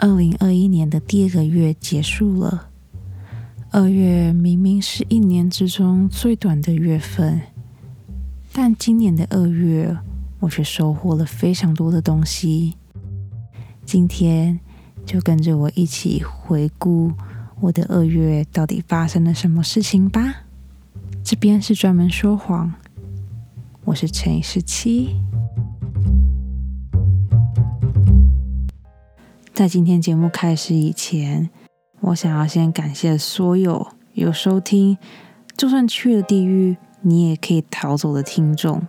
二零二一年的第二个月结束了，二月明明是一年之中最短的月份，但今年的二月我却收获了非常多的东西。今天就跟着我一起回顾我的二月到底发生了什么事情吧。这边是专门说谎，我是陈以十七。在今天节目开始以前，我想要先感谢所有有收听，就算去了地狱，你也可以逃走的听众。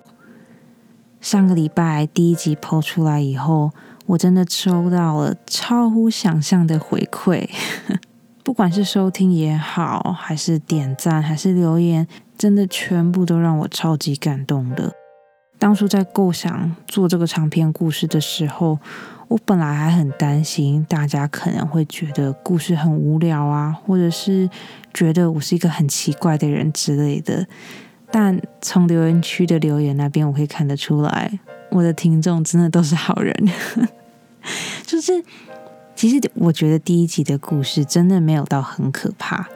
上个礼拜第一集抛出来以后，我真的收到了超乎想象的回馈，不管是收听也好，还是点赞，还是留言，真的全部都让我超级感动的。当初在构想做这个长篇故事的时候，我本来还很担心，大家可能会觉得故事很无聊啊，或者是觉得我是一个很奇怪的人之类的。但从留言区的留言那边，我可以看得出来，我的听众真的都是好人。就是，其实我觉得第一集的故事真的没有到很可怕，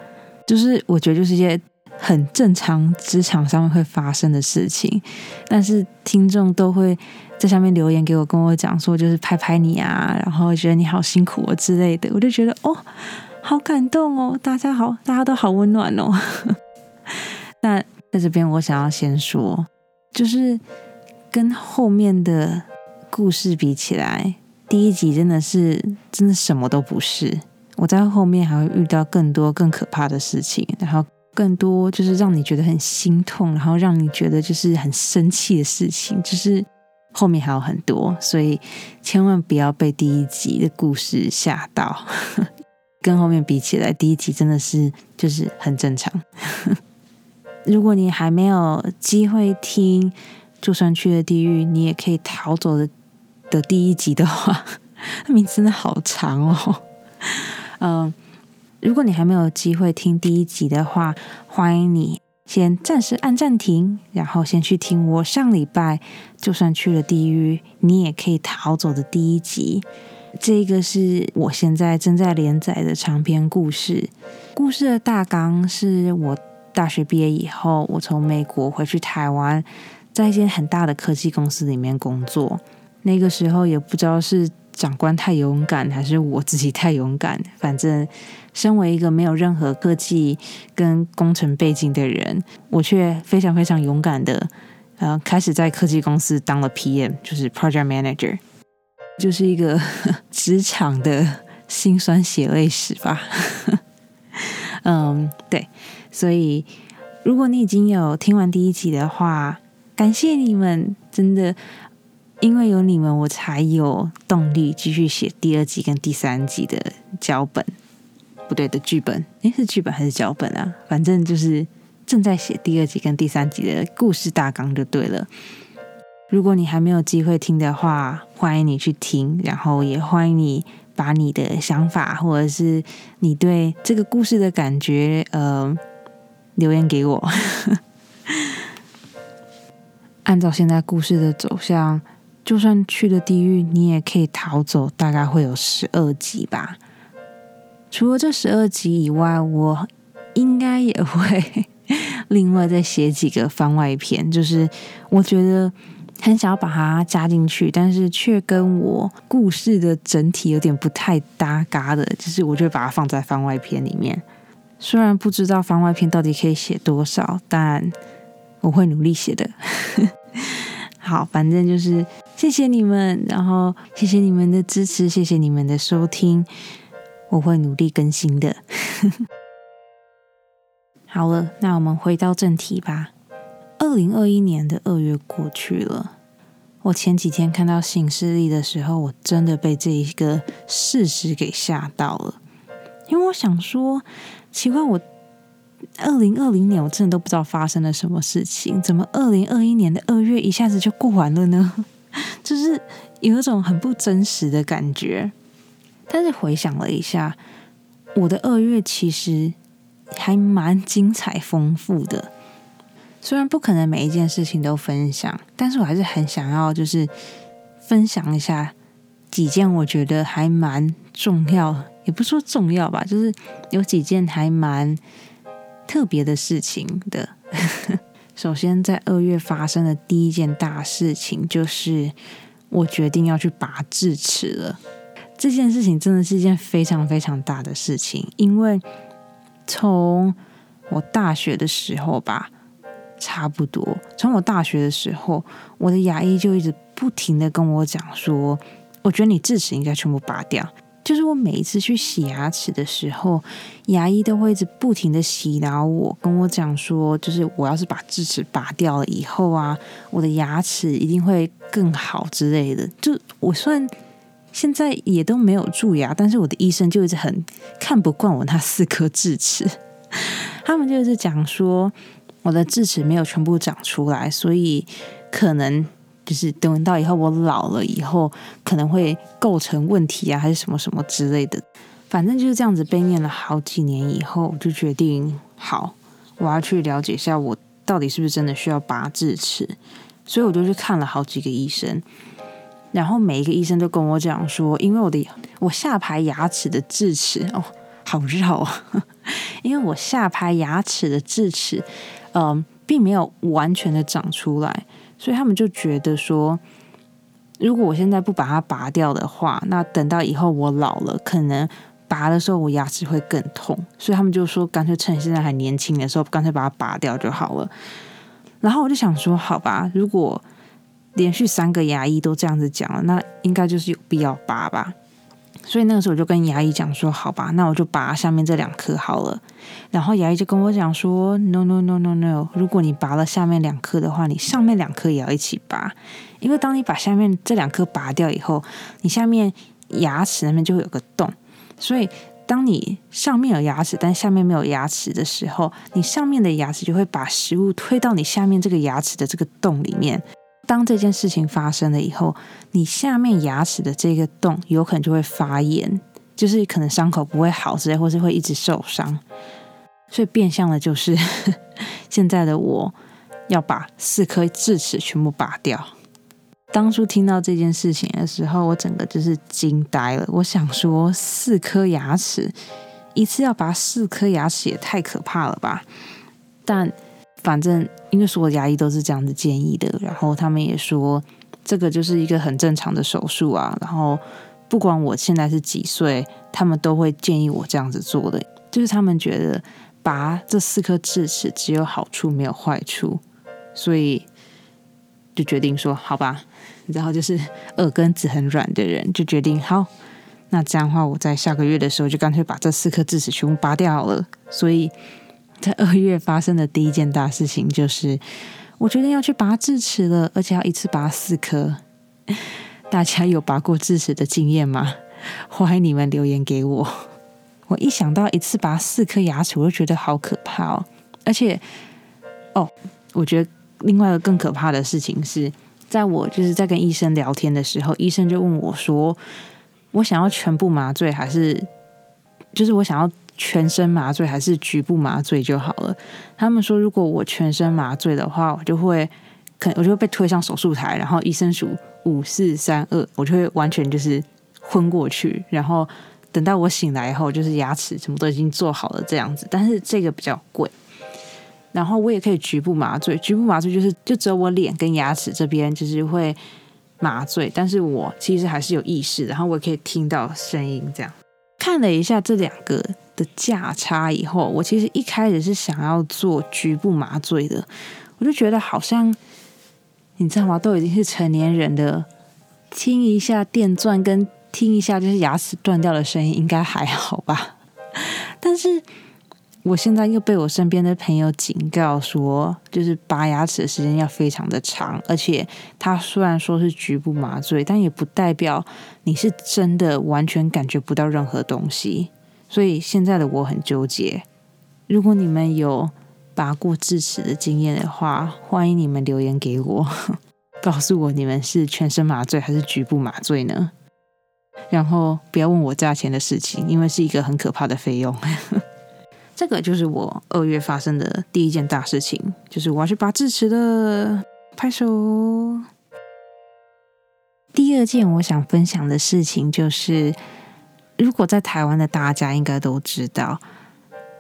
就是我觉得就是一些。很正常，职场上面会发生的事情，但是听众都会在下面留言给我，跟我讲说，就是拍拍你啊，然后觉得你好辛苦哦之类的，我就觉得 哦，好感动哦，大家好，大家都好温暖哦。那在这边，我想要先说，就是跟后面的故事比起来，第一集真的是真的什么都不是，我在后面还会遇到更多更可怕的事情，然后。更多就是让你觉得很心痛，然后让你觉得就是很生气的事情，就是后面还有很多，所以千万不要被第一集的故事吓到。跟后面比起来，第一集真的是就是很正常。如果你还没有机会听，就算去了地狱，你也可以逃走的的第一集的话，名字真的好长哦。嗯。如果你还没有机会听第一集的话，欢迎你先暂时按暂停，然后先去听我上礼拜就算去了地狱，你也可以逃走的第一集。这个是我现在正在连载的长篇故事。故事的大纲是我大学毕业以后，我从美国回去台湾，在一间很大的科技公司里面工作。那个时候也不知道是。长官太勇敢，还是我自己太勇敢？反正，身为一个没有任何科技跟工程背景的人，我却非常非常勇敢的，呃，开始在科技公司当了 PM，就是 Project Manager，就是一个 职场的辛酸血泪史吧。嗯，对，所以如果你已经有听完第一集的话，感谢你们，真的。因为有你们，我才有动力继续写第二集跟第三集的脚本，不对的剧本，诶，是剧本还是脚本啊？反正就是正在写第二集跟第三集的故事大纲就对了。如果你还没有机会听的话，欢迎你去听，然后也欢迎你把你的想法或者是你对这个故事的感觉，呃，留言给我。按照现在故事的走向。就算去了地狱，你也可以逃走。大概会有十二集吧。除了这十二集以外，我应该也会 另外再写几个番外篇。就是我觉得很想要把它加进去，但是却跟我故事的整体有点不太搭嘎的，就是我就把它放在番外篇里面。虽然不知道番外篇到底可以写多少，但我会努力写的。好，反正就是谢谢你们，然后谢谢你们的支持，谢谢你们的收听，我会努力更新的。好了，那我们回到正题吧。二零二一年的二月过去了，我前几天看到行事历的时候，我真的被这一个事实给吓到了，因为我想说，奇怪我。二零二零年，我真的都不知道发生了什么事情，怎么二零二一年的二月一下子就过完了呢？就是有一种很不真实的感觉。但是回想了一下，我的二月其实还蛮精彩丰富的。虽然不可能每一件事情都分享，但是我还是很想要，就是分享一下几件我觉得还蛮重要，也不说重要吧，就是有几件还蛮特别的事情的。首先，在二月发生的第一件大事情，就是我决定要去拔智齿了。这件事情真的是一件非常非常大的事情，因为从我大学的时候吧，差不多从我大学的时候，我的牙医就一直不停的跟我讲说，我觉得你智齿应该全部拔掉。就是我每一次去洗牙齿的时候，牙医都会一直不停的洗脑我，跟我讲说，就是我要是把智齿拔掉了以后啊，我的牙齿一定会更好之类的。就我虽然现在也都没有蛀牙，但是我的医生就一直很看不惯我那四颗智齿，他们就是讲说我的智齿没有全部长出来，所以可能。就是等到以后我老了以后，可能会构成问题啊，还是什么什么之类的。反正就是这样子被念了好几年以后，就决定好，我要去了解一下我到底是不是真的需要拔智齿。所以我就去看了好几个医生，然后每一个医生都跟我讲说，因为我的我下排牙齿的智齿哦，好绕啊，因为我下排牙齿的智齿，嗯，并没有完全的长出来。所以他们就觉得说，如果我现在不把它拔掉的话，那等到以后我老了，可能拔的时候我牙齿会更痛。所以他们就说，干脆趁现在还年轻的时候，干脆把它拔掉就好了。然后我就想说，好吧，如果连续三个牙医都这样子讲了，那应该就是有必要拔吧。所以那个时候我就跟牙医讲说，好吧，那我就拔下面这两颗好了。然后牙医就跟我讲说，no no no no no，如果你拔了下面两颗的话，你上面两颗也要一起拔，因为当你把下面这两颗拔掉以后，你下面牙齿那边就会有个洞。所以当你上面有牙齿，但下面没有牙齿的时候，你上面的牙齿就会把食物推到你下面这个牙齿的这个洞里面。当这件事情发生了以后，你下面牙齿的这个洞有可能就会发炎，就是可能伤口不会好之类，或是会一直受伤。所以变相的就是，现在的我要把四颗智齿全部拔掉。当初听到这件事情的时候，我整个就是惊呆了。我想说，四颗牙齿一次要拔四颗牙齿也太可怕了吧？但反正，因为所有牙医都是这样子建议的，然后他们也说这个就是一个很正常的手术啊。然后不管我现在是几岁，他们都会建议我这样子做的，就是他们觉得拔这四颗智齿只有好处没有坏处，所以就决定说好吧。然后就是耳根子很软的人就决定好，那这样的话我在下个月的时候就干脆把这四颗智齿全部拔掉了。所以。在二月发生的第一件大事情就是，我决定要去拔智齿了，而且要一次拔四颗。大家有拔过智齿的经验吗？欢迎你们留言给我。我一想到一次拔四颗牙齿，我就觉得好可怕哦。而且，哦，我觉得另外一个更可怕的事情是，在我就是在跟医生聊天的时候，医生就问我说：“我想要全部麻醉，还是就是我想要？”全身麻醉还是局部麻醉就好了。他们说，如果我全身麻醉的话，我就会，可我就会被推上手术台，然后医生数五四三二，我就会完全就是昏过去。然后等到我醒来以后，就是牙齿什么都已经做好了这样子。但是这个比较贵。然后我也可以局部麻醉，局部麻醉就是就只有我脸跟牙齿这边就是会麻醉，但是我其实还是有意识，然后我也可以听到声音这样。看了一下这两个。的价差以后，我其实一开始是想要做局部麻醉的，我就觉得好像你知道吗？都已经是成年人的，听一下电钻跟听一下就是牙齿断掉的声音，应该还好吧？但是我现在又被我身边的朋友警告说，就是拔牙齿的时间要非常的长，而且它虽然说是局部麻醉，但也不代表你是真的完全感觉不到任何东西。所以现在的我很纠结。如果你们有拔过智齿的经验的话，欢迎你们留言给我，告诉我你们是全身麻醉还是局部麻醉呢？然后不要问我价钱的事情，因为是一个很可怕的费用。这个就是我二月发生的第一件大事情，就是我要去拔智齿的。拍手。第二件我想分享的事情就是。如果在台湾的大家应该都知道，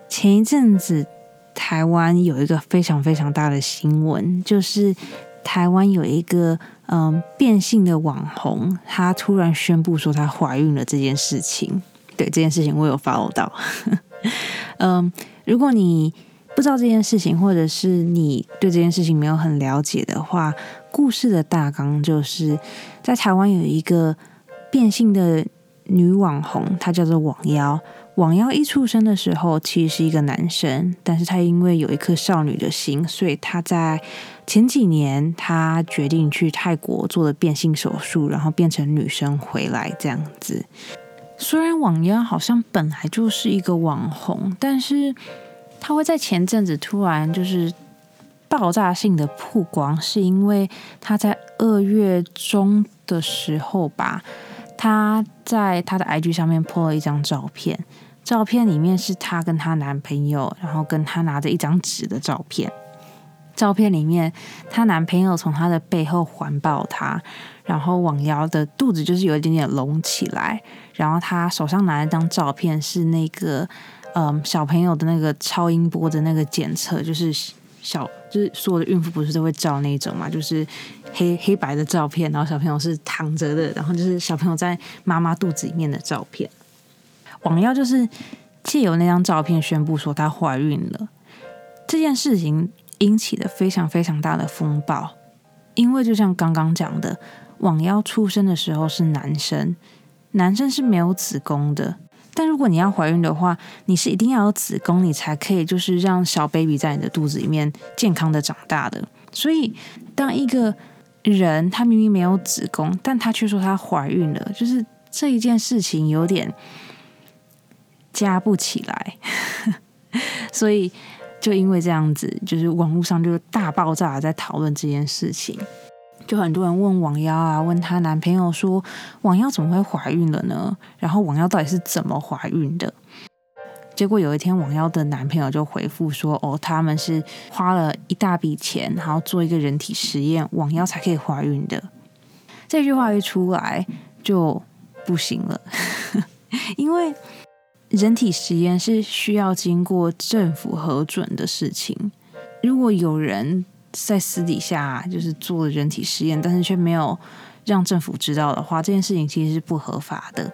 前一阵子台湾有一个非常非常大的新闻，就是台湾有一个嗯变性的网红，她突然宣布说她怀孕了这件事情。对这件事情，我有 follow 到。嗯，如果你不知道这件事情，或者是你对这件事情没有很了解的话，故事的大纲就是在台湾有一个变性的女网红，她叫做网妖。网妖一出生的时候其实是一个男生，但是她因为有一颗少女的心，所以她在前几年她决定去泰国做了变性手术，然后变成女生回来这样子。虽然网妖好像本来就是一个网红，但是他会在前阵子突然就是爆炸性的曝光，是因为他在二月中的时候吧，她在她的 IG 上面 po 了一张照片，照片里面是她跟她男朋友，然后跟她拿着一张纸的照片。照片里面，她男朋友从她的背后环抱她，然后网腰的肚子就是有一点点隆起来，然后她手上拿一张照片，是那个嗯小朋友的那个超音波的那个检测，就是小就是所有的孕妇不是都会照那种嘛，就是黑黑白的照片，然后小朋友是躺着的，然后就是小朋友在妈妈肚子里面的照片。网腰就是借由那张照片宣布说她怀孕了，这件事情。引起了非常非常大的风暴，因为就像刚刚讲的，网妖出生的时候是男生，男生是没有子宫的。但如果你要怀孕的话，你是一定要有子宫，你才可以就是让小 baby 在你的肚子里面健康的长大的。所以，当一个人他明明没有子宫，但他却说他怀孕了，就是这一件事情有点加不起来，所以。就因为这样子，就是网络上就大爆炸在讨论这件事情，就很多人问网妖啊，问她男朋友说，网妖怎么会怀孕了呢？然后网妖到底是怎么怀孕的？结果有一天，网妖的男朋友就回复说，哦，他们是花了一大笔钱，然后做一个人体实验，网妖才可以怀孕的。这句话一出来就不行了，因为。人体实验是需要经过政府核准的事情。如果有人在私底下就是做了人体实验，但是却没有让政府知道的话，这件事情其实是不合法的。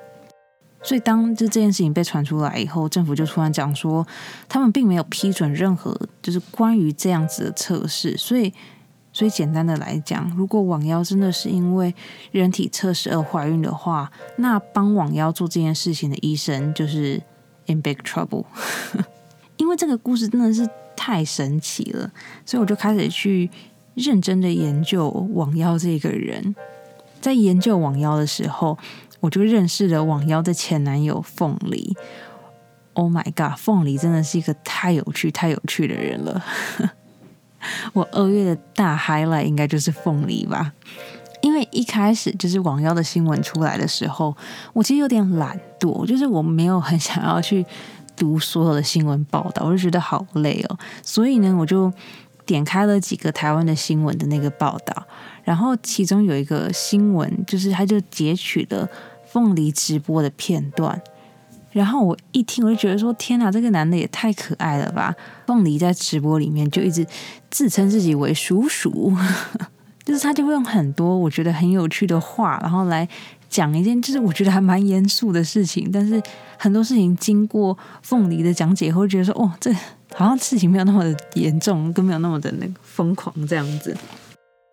所以，当就这件事情被传出来以后，政府就突然讲说，他们并没有批准任何就是关于这样子的测试。所以，所以简单的来讲，如果网妖真的是因为人体测试而怀孕的话，那帮网妖做这件事情的医生就是。In big trouble，因为这个故事真的是太神奇了，所以我就开始去认真的研究网妖这个人。在研究网妖的时候，我就认识了网妖的前男友凤梨。Oh my god，凤梨真的是一个太有趣、太有趣的人了。我二月的大 highlight 应该就是凤梨吧。因为一开始就是网妖的新闻出来的时候，我其实有点懒惰，就是我没有很想要去读所有的新闻报道，我就觉得好累哦。所以呢，我就点开了几个台湾的新闻的那个报道，然后其中有一个新闻，就是他就截取了凤梨直播的片段，然后我一听我就觉得说：天哪，这个男的也太可爱了吧！凤梨在直播里面就一直自称自己为叔叔。就是他就会用很多我觉得很有趣的话，然后来讲一件就是我觉得还蛮严肃的事情。但是很多事情经过凤梨的讲解后，觉得说哦，这好像事情没有那么的严重，更没有那么的那个疯狂这样子。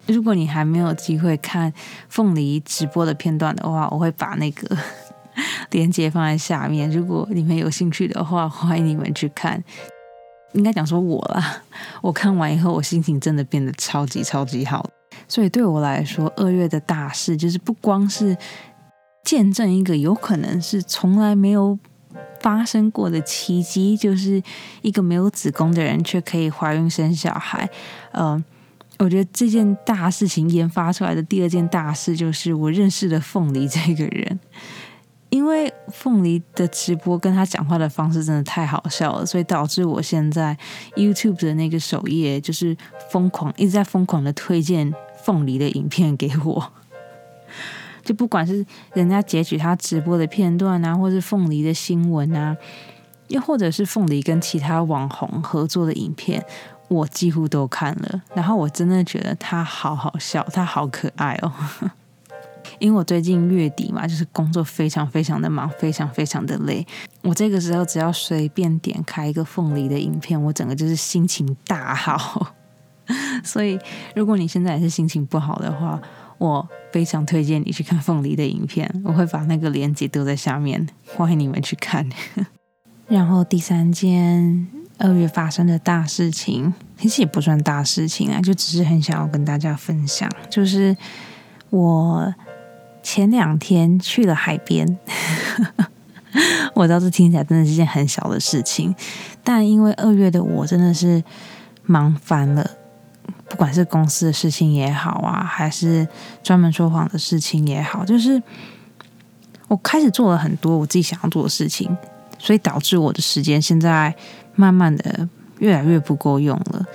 如果你还没有机会看凤梨直播的片段的话，我会把那个链接放在下面。如果你们有兴趣的话，欢迎你们去看。应该讲说我啦，我看完以后，我心情真的变得超级超级好。所以对我来说，二月的大事就是不光是见证一个有可能是从来没有发生过的奇迹，就是一个没有子宫的人却可以怀孕生小孩。嗯，我觉得这件大事情研发出来的第二件大事，就是我认识了凤梨这个人。因为凤梨的直播跟他讲话的方式真的太好笑了，所以导致我现在 YouTube 的那个首页就是疯狂一直在疯狂的推荐。凤梨的影片给我，就不管是人家截取他直播的片段啊，或是凤梨的新闻啊，又或者是凤梨跟其他网红合作的影片，我几乎都看了。然后我真的觉得他好好笑，他好可爱哦。因为我最近月底嘛，就是工作非常非常的忙，非常非常的累。我这个时候只要随便点开一个凤梨的影片，我整个就是心情大好。所以，如果你现在也是心情不好的话，我非常推荐你去看凤梨的影片。我会把那个链接丢在下面，欢迎你们去看。然后第三件二月发生的大事情，其实也不算大事情啊，就只是很想要跟大家分享，就是我。前两天去了海边，我知道这听起来真的是件很小的事情，但因为二月的我真的是忙翻了，不管是公司的事情也好啊，还是专门说谎的事情也好，就是我开始做了很多我自己想要做的事情，所以导致我的时间现在慢慢的越来越不够用了。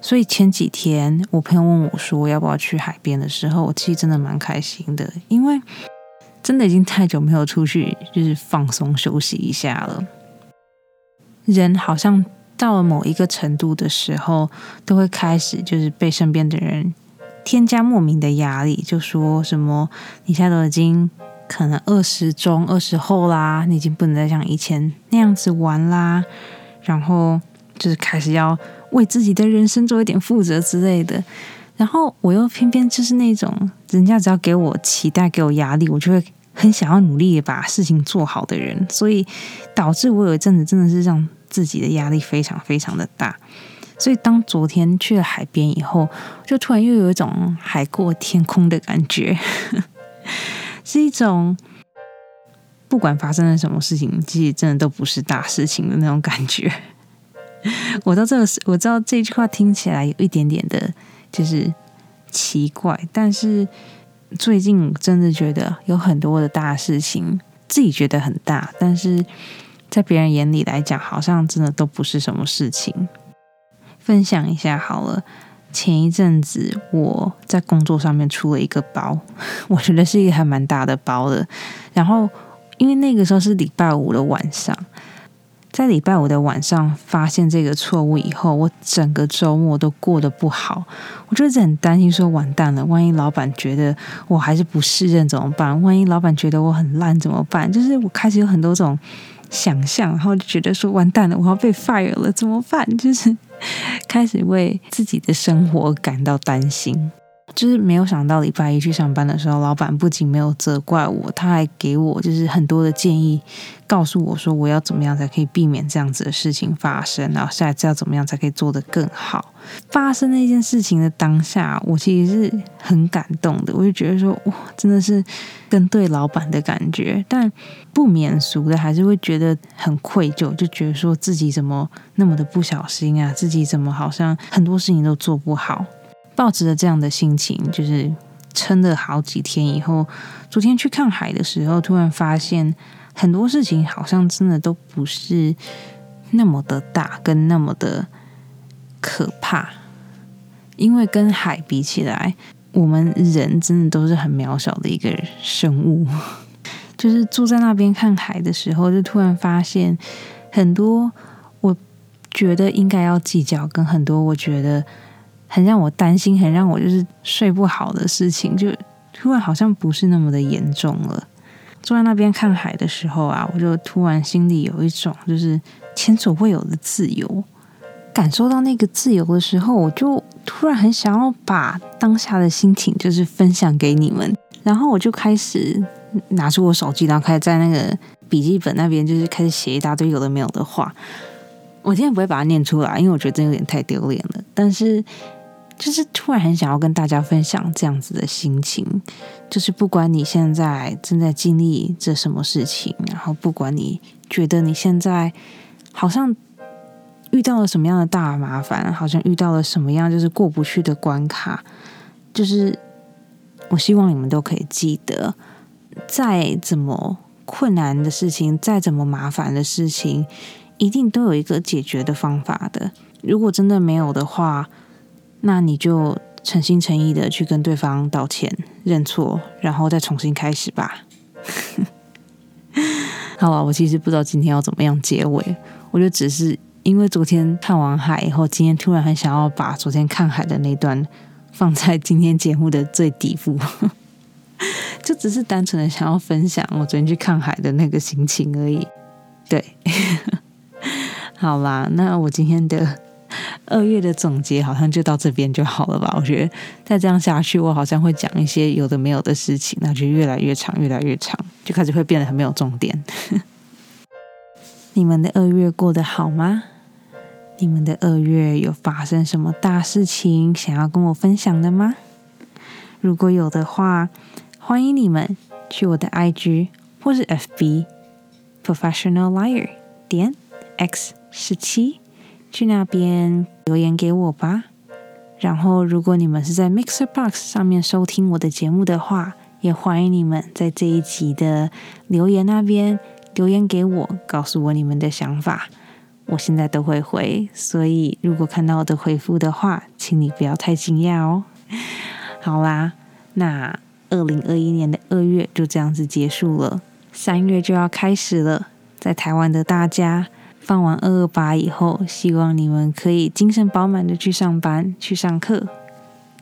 所以前几天我朋友问我说要不要去海边的时候，我其实真的蛮开心的，因为真的已经太久没有出去就是放松休息一下了。人好像到了某一个程度的时候，都会开始就是被身边的人添加莫名的压力，就说什么你现在都已经可能二十中二十后啦，你已经不能再像以前那样子玩啦，然后就是开始要。为自己的人生做一点负责之类的，然后我又偏偏就是那种人家只要给我期待、给我压力，我就会很想要努力把事情做好的人，所以导致我有一阵子真的是这样自己的压力非常非常的大。所以当昨天去了海边以后，就突然又有一种海阔天空的感觉，是一种不管发生了什么事情，其实真的都不是大事情的那种感觉。我知道这个，我知道这句话听起来有一点点的，就是奇怪。但是最近真的觉得有很多的大事情，自己觉得很大，但是在别人眼里来讲，好像真的都不是什么事情。分享一下好了，前一阵子我在工作上面出了一个包，我觉得是一个还蛮大的包的。然后因为那个时候是礼拜五的晚上。在礼拜五的晚上发现这个错误以后，我整个周末都过得不好。我就一直很担心，说完蛋了，万一老板觉得我还是不适任怎么办？万一老板觉得我很烂怎么办？就是我开始有很多种想象，然后就觉得说完蛋了，我要被 fire 了怎么办？就是开始为自己的生活感到担心。就是没有想到礼拜一去上班的时候，老板不仅没有责怪我，他还给我就是很多的建议，告诉我说我要怎么样才可以避免这样子的事情发生，然后下一次要怎么样才可以做得更好。发生那件事情的当下，我其实是很感动的，我就觉得说哇，真的是跟对老板的感觉，但不免俗的还是会觉得很愧疚，就觉得说自己怎么那么的不小心啊，自己怎么好像很多事情都做不好。抱着这样的心情，就是撑了好几天以后，昨天去看海的时候，突然发现很多事情好像真的都不是那么的大，跟那么的可怕。因为跟海比起来，我们人真的都是很渺小的一个生物。就是坐在那边看海的时候，就突然发现很多我觉得应该要计较，跟很多我觉得。很让我担心，很让我就是睡不好的事情，就突然好像不是那么的严重了。坐在那边看海的时候啊，我就突然心里有一种就是前所未有的自由。感受到那个自由的时候，我就突然很想要把当下的心情就是分享给你们。然后我就开始拿出我手机，然后开始在那个笔记本那边就是开始写一大堆有的没有的话。我今天不会把它念出来，因为我觉得这有点太丢脸了。但是。就是突然很想要跟大家分享这样子的心情，就是不管你现在正在经历着什么事情，然后不管你觉得你现在好像遇到了什么样的大麻烦，好像遇到了什么样就是过不去的关卡，就是我希望你们都可以记得，再怎么困难的事情，再怎么麻烦的事情，一定都有一个解决的方法的。如果真的没有的话，那你就诚心诚意的去跟对方道歉、认错，然后再重新开始吧。好了，我其实不知道今天要怎么样结尾，我就只是因为昨天看完海以后，今天突然很想要把昨天看海的那段放在今天节目的最底部，就只是单纯的想要分享我昨天去看海的那个心情而已。对，好啦，那我今天的二月的总结好像就到这边就好了吧？我觉得再这样下去，我好像会讲一些有的没有的事情，那就越来越长，越来越长。就开始会变得很没有重点。你们的二月过得好吗？你们的二月有发生什么大事情想要跟我分享的吗？如果有的话，欢迎你们去我的 IG 或是 FB Professional Liar 点 X 十七去那边留言给我吧。然后，如果你们是在 Mixer Box 上面收听我的节目的话，也欢迎你们在这一集的留言那边留言给我，告诉我你们的想法。我现在都会回，所以如果看到我的回复的话，请你不要太惊讶哦。好啦，那二零二一年的二月就这样子结束了，三月就要开始了。在台湾的大家放完二二八以后，希望你们可以精神饱满的去上班、去上课。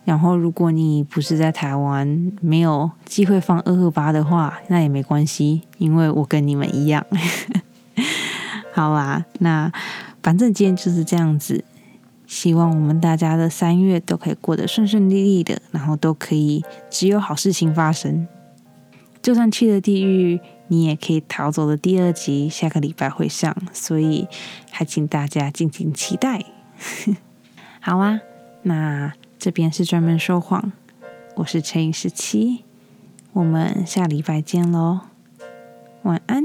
然后，如果你不是在台湾，没有机会放二二八的话，那也没关系，因为我跟你们一样。好啦，那反正今天就是这样子。希望我们大家的三月都可以过得顺顺利利的，然后都可以只有好事情发生。就算去了地狱，你也可以逃走的第二集，下个礼拜会上，所以还请大家敬请期待。好啊，那这边是专门说谎，我是陈颖十七，我们下礼拜见喽，晚安。